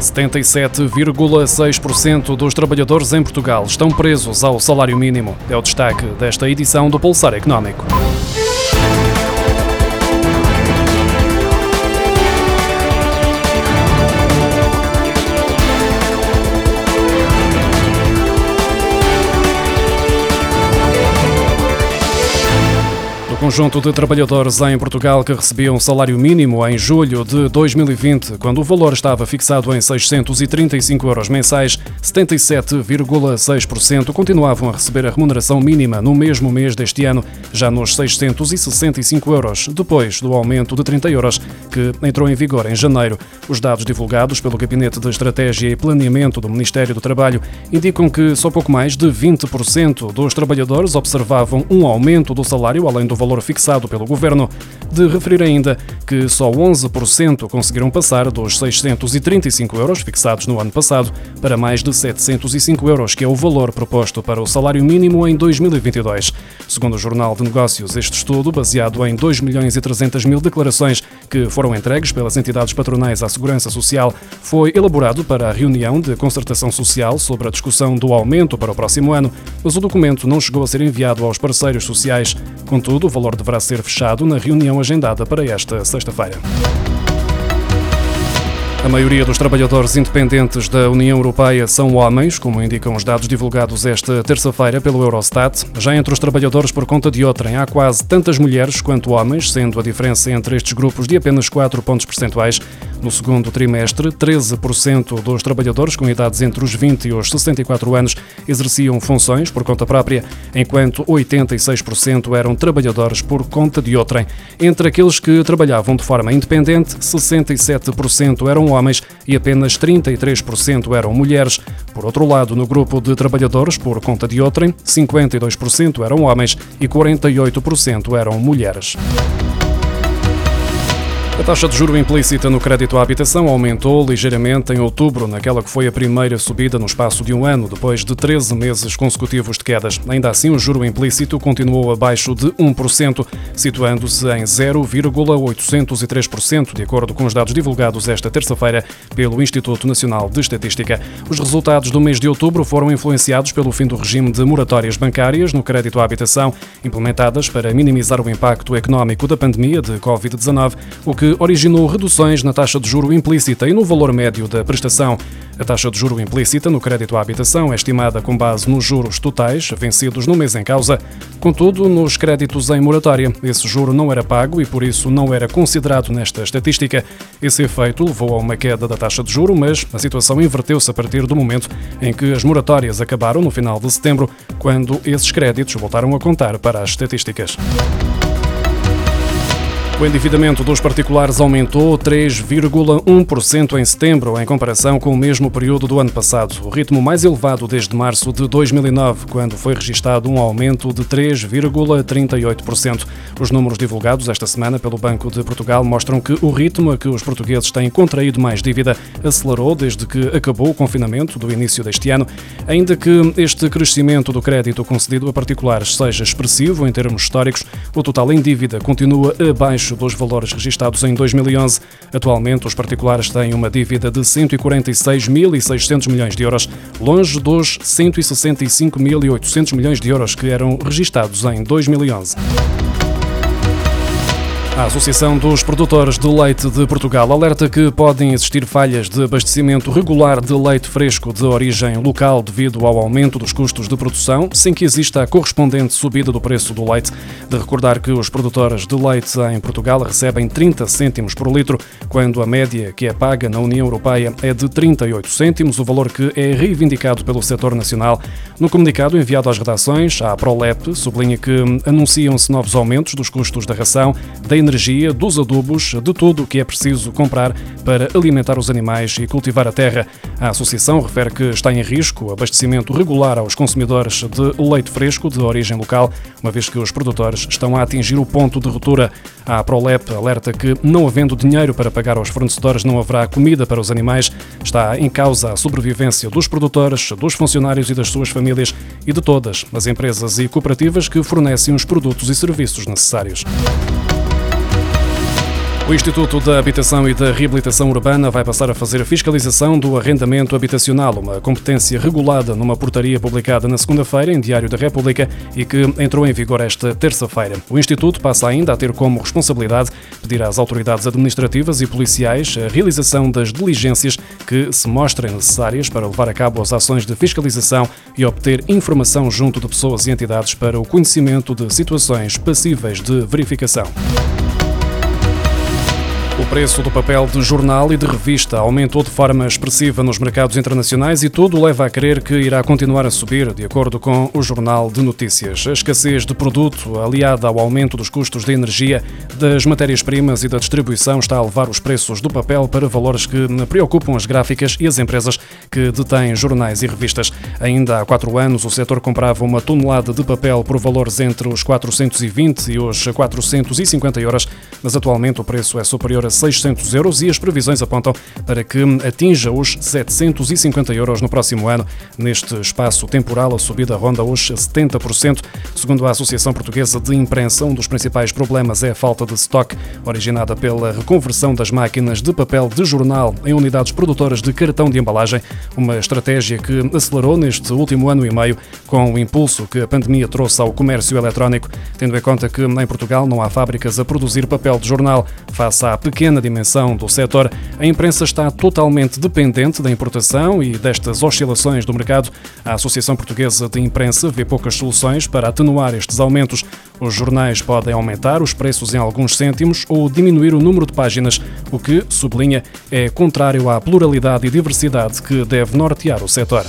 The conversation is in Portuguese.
77,6% dos trabalhadores em Portugal estão presos ao salário mínimo. É o destaque desta edição do Pulsar Económico. Conjunto de trabalhadores em Portugal que recebiam um salário mínimo em julho de 2020, quando o valor estava fixado em 635 euros mensais, 77,6% continuavam a receber a remuneração mínima no mesmo mês deste ano, já nos 665 euros, depois do aumento de 30 euros que entrou em vigor em janeiro. Os dados divulgados pelo Gabinete de Estratégia e Planeamento do Ministério do Trabalho indicam que só pouco mais de 20% dos trabalhadores observavam um aumento do salário além do valor valor fixado pelo governo. De referir ainda que só 11% conseguiram passar dos 635 euros fixados no ano passado para mais de 705 euros, que é o valor proposto para o salário mínimo em 2022. Segundo o Jornal de Negócios, este estudo, baseado em 2 milhões e 300 mil declarações que foram entregues pelas entidades patronais à Segurança Social, foi elaborado para a reunião de concertação social sobre a discussão do aumento para o próximo ano, mas o documento não chegou a ser enviado aos parceiros sociais. Contudo, o valor deverá ser fechado na reunião agendada para esta sexta-feira. A maioria dos trabalhadores independentes da União Europeia são homens, como indicam os dados divulgados esta terça-feira pelo Eurostat. Já entre os trabalhadores por conta de outrem, há quase tantas mulheres quanto homens, sendo a diferença entre estes grupos de apenas 4 pontos percentuais. No segundo trimestre, 13% dos trabalhadores com idades entre os 20 e os 64 anos exerciam funções por conta própria, enquanto 86% eram trabalhadores por conta de outrem. Entre aqueles que trabalhavam de forma independente, 67% eram homens e apenas 33% eram mulheres. Por outro lado, no grupo de trabalhadores por conta de outrem, 52% eram homens e 48% eram mulheres. A taxa de juro implícita no crédito à habitação aumentou ligeiramente em outubro, naquela que foi a primeira subida no espaço de um ano, depois de 13 meses consecutivos de quedas. Ainda assim, o juro implícito continuou abaixo de 1%, situando-se em 0,803%, de acordo com os dados divulgados esta terça-feira pelo Instituto Nacional de Estatística. Os resultados do mês de outubro foram influenciados pelo fim do regime de moratórias bancárias no crédito à habitação, implementadas para minimizar o impacto económico da pandemia de Covid-19, o que originou reduções na taxa de juro implícita e no valor médio da prestação. A taxa de juro implícita no crédito à habitação é estimada com base nos juros totais vencidos no mês em causa. Contudo, nos créditos em moratória, esse juro não era pago e por isso não era considerado nesta estatística. Esse efeito levou a uma queda da taxa de juro, mas a situação inverteu-se a partir do momento em que as moratórias acabaram no final de setembro, quando esses créditos voltaram a contar para as estatísticas. O endividamento dos particulares aumentou 3,1% em setembro, em comparação com o mesmo período do ano passado, o ritmo mais elevado desde março de 2009, quando foi registado um aumento de 3,38%. Os números divulgados esta semana pelo Banco de Portugal mostram que o ritmo a que os portugueses têm contraído mais dívida acelerou desde que acabou o confinamento do início deste ano, ainda que este crescimento do crédito concedido a particulares seja expressivo em termos históricos, o total em dívida continua abaixo abaixo dos valores registados em 2011. Atualmente, os particulares têm uma dívida de 146.600 milhões de euros, longe dos 165.800 milhões de euros que eram registados em 2011. A Associação dos Produtores de Leite de Portugal alerta que podem existir falhas de abastecimento regular de leite fresco de origem local devido ao aumento dos custos de produção, sem que exista a correspondente subida do preço do leite. De recordar que os produtores de leite em Portugal recebem 30 cêntimos por litro, quando a média que é paga na União Europeia é de 38 cêntimos, o valor que é reivindicado pelo setor nacional. No comunicado enviado às redações, a Prolep sublinha que anunciam-se novos aumentos dos custos da ração, da energia, dos adubos, de tudo o que é preciso comprar para alimentar os animais e cultivar a terra. A associação refere que está em risco o abastecimento regular aos consumidores de leite fresco de origem local, uma vez que os produtores estão a atingir o ponto de ruptura. A Prolep alerta que, não havendo dinheiro para pagar aos fornecedores, não haverá comida para os animais. Está em causa a sobrevivência dos produtores, dos funcionários e das suas famílias e de todas as empresas e cooperativas que fornecem os produtos e serviços necessários. O Instituto da Habitação e da Reabilitação Urbana vai passar a fazer a fiscalização do arrendamento habitacional, uma competência regulada numa portaria publicada na segunda-feira em Diário da República e que entrou em vigor esta terça-feira. O Instituto passa ainda a ter como responsabilidade pedir às autoridades administrativas e policiais a realização das diligências que se mostrem necessárias para levar a cabo as ações de fiscalização e obter informação junto de pessoas e entidades para o conhecimento de situações passíveis de verificação. O preço do papel de jornal e de revista aumentou de forma expressiva nos mercados internacionais e tudo leva a crer que irá continuar a subir, de acordo com o Jornal de Notícias. A escassez de produto, aliada ao aumento dos custos de energia, das matérias-primas e da distribuição, está a levar os preços do papel para valores que preocupam as gráficas e as empresas que detêm jornais e revistas. Ainda há quatro anos, o setor comprava uma tonelada de papel por valores entre os 420 e os 450 euros, mas atualmente o preço é superior a 600 euros e as previsões apontam para que atinja os 750 euros no próximo ano. Neste espaço temporal, a subida ronda os 70%. Segundo a Associação Portuguesa de Imprensa, um dos principais problemas é a falta de estoque, originada pela reconversão das máquinas de papel de jornal em unidades produtoras de cartão de embalagem, uma estratégia que acelerou neste último ano e meio com o impulso que a pandemia trouxe ao comércio eletrónico, tendo em conta que em Portugal não há fábricas a produzir papel de jornal, face à pequena pequena dimensão do setor, a imprensa está totalmente dependente da importação e destas oscilações do mercado. A Associação Portuguesa de Imprensa vê poucas soluções para atenuar estes aumentos. Os jornais podem aumentar os preços em alguns cêntimos ou diminuir o número de páginas, o que, sublinha, é contrário à pluralidade e diversidade que deve nortear o setor.